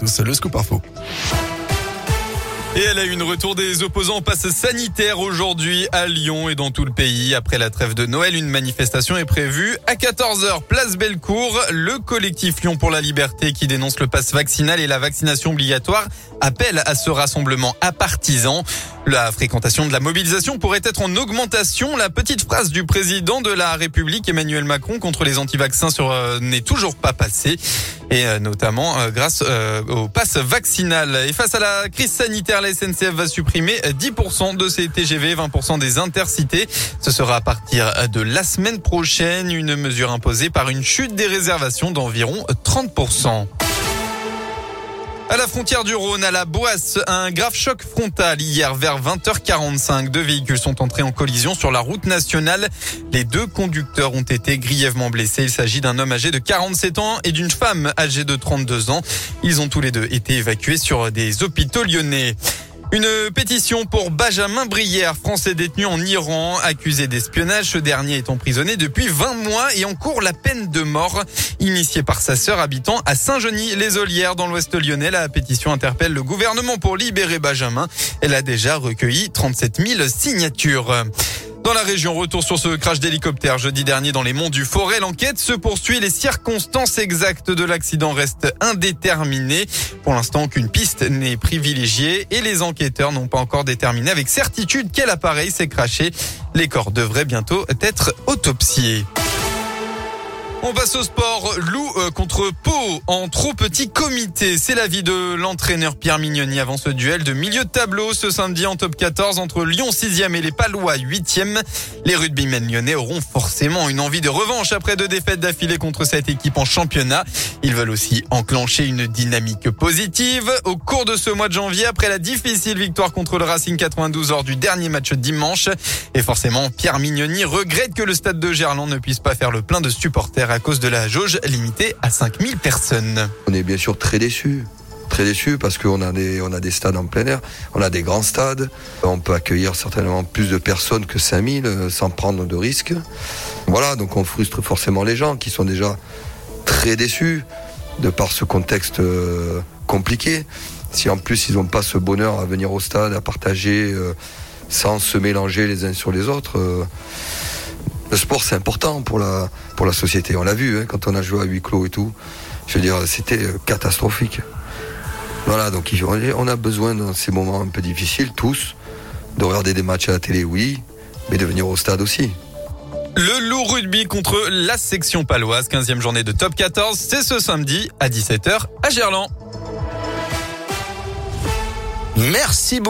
Le scoop info. Et elle a eu une retour des opposants au passe sanitaire aujourd'hui à Lyon et dans tout le pays. Après la trêve de Noël, une manifestation est prévue à 14h, place Bellecour. Le collectif Lyon pour la liberté qui dénonce le passe vaccinal et la vaccination obligatoire appelle à ce rassemblement à partisans. La fréquentation de la mobilisation pourrait être en augmentation. La petite phrase du président de la République Emmanuel Macron contre les anti-vaccins euh, n'est toujours pas passée et euh, notamment euh, grâce au passe vaccinal. Et face à la crise sanitaire, la SNCF va supprimer 10% de ses TGV, 20% des intercités. Ce sera à partir de la semaine prochaine, une mesure imposée par une chute des réservations d'environ 30%. À la frontière du Rhône, à la Boisse, un grave choc frontal hier vers 20h45. Deux véhicules sont entrés en collision sur la route nationale. Les deux conducteurs ont été grièvement blessés. Il s'agit d'un homme âgé de 47 ans et d'une femme âgée de 32 ans. Ils ont tous les deux été évacués sur des hôpitaux lyonnais. Une pétition pour Benjamin Brière, français détenu en Iran, accusé d'espionnage. Ce dernier est emprisonné depuis 20 mois et encourt la peine de mort. Initiée par sa sœur habitant à Saint-Genis-les-Olières dans l'ouest lyonnais, la pétition interpelle le gouvernement pour libérer Benjamin. Elle a déjà recueilli 37 000 signatures. Dans la région, retour sur ce crash d'hélicoptère jeudi dernier dans les monts du Forêt. L'enquête se poursuit. Les circonstances exactes de l'accident restent indéterminées. Pour l'instant, aucune piste n'est privilégiée et les enquêteurs n'ont pas encore déterminé avec certitude quel appareil s'est crashé. Les corps devraient bientôt être autopsiés. On passe au sport. Loup euh, contre Pau en trop petit comité. C'est l'avis de l'entraîneur Pierre Mignoni avant ce duel de milieu de tableau ce samedi en top 14 entre Lyon 6e et les Palois 8e. Les rugbymen lyonnais auront forcément une envie de revanche après deux défaites d'affilée contre cette équipe en championnat. Ils veulent aussi enclencher une dynamique positive. Au cours de ce mois de janvier, après la difficile victoire contre le Racing 92 lors du dernier match dimanche. Et forcément, Pierre Mignoni regrette que le stade de Gerland ne puisse pas faire le plein de supporters à cause de la jauge limitée à 5000 personnes. On est bien sûr très déçus très déçus parce qu'on a a des stades en plein air, on a des grands stades, on peut accueillir certainement plus de personnes que 5000 euh, sans prendre de risques. Voilà, donc on frustre forcément les gens qui sont déjà très déçus de par ce contexte euh, compliqué. Si en plus ils n'ont pas ce bonheur à venir au stade, à partager euh, sans se mélanger les uns sur les autres, le sport c'est important pour la, pour la société. On l'a vu hein, quand on a joué à huis clos et tout. Je veux dire, c'était euh, catastrophique. Voilà, donc on a besoin dans ces moments un peu difficiles, tous, de regarder des matchs à la télé, oui, mais de venir au stade aussi. Le loup rugby contre la section paloise, 15e journée de top 14, c'est ce samedi à 17h à Gerland. Merci beaucoup.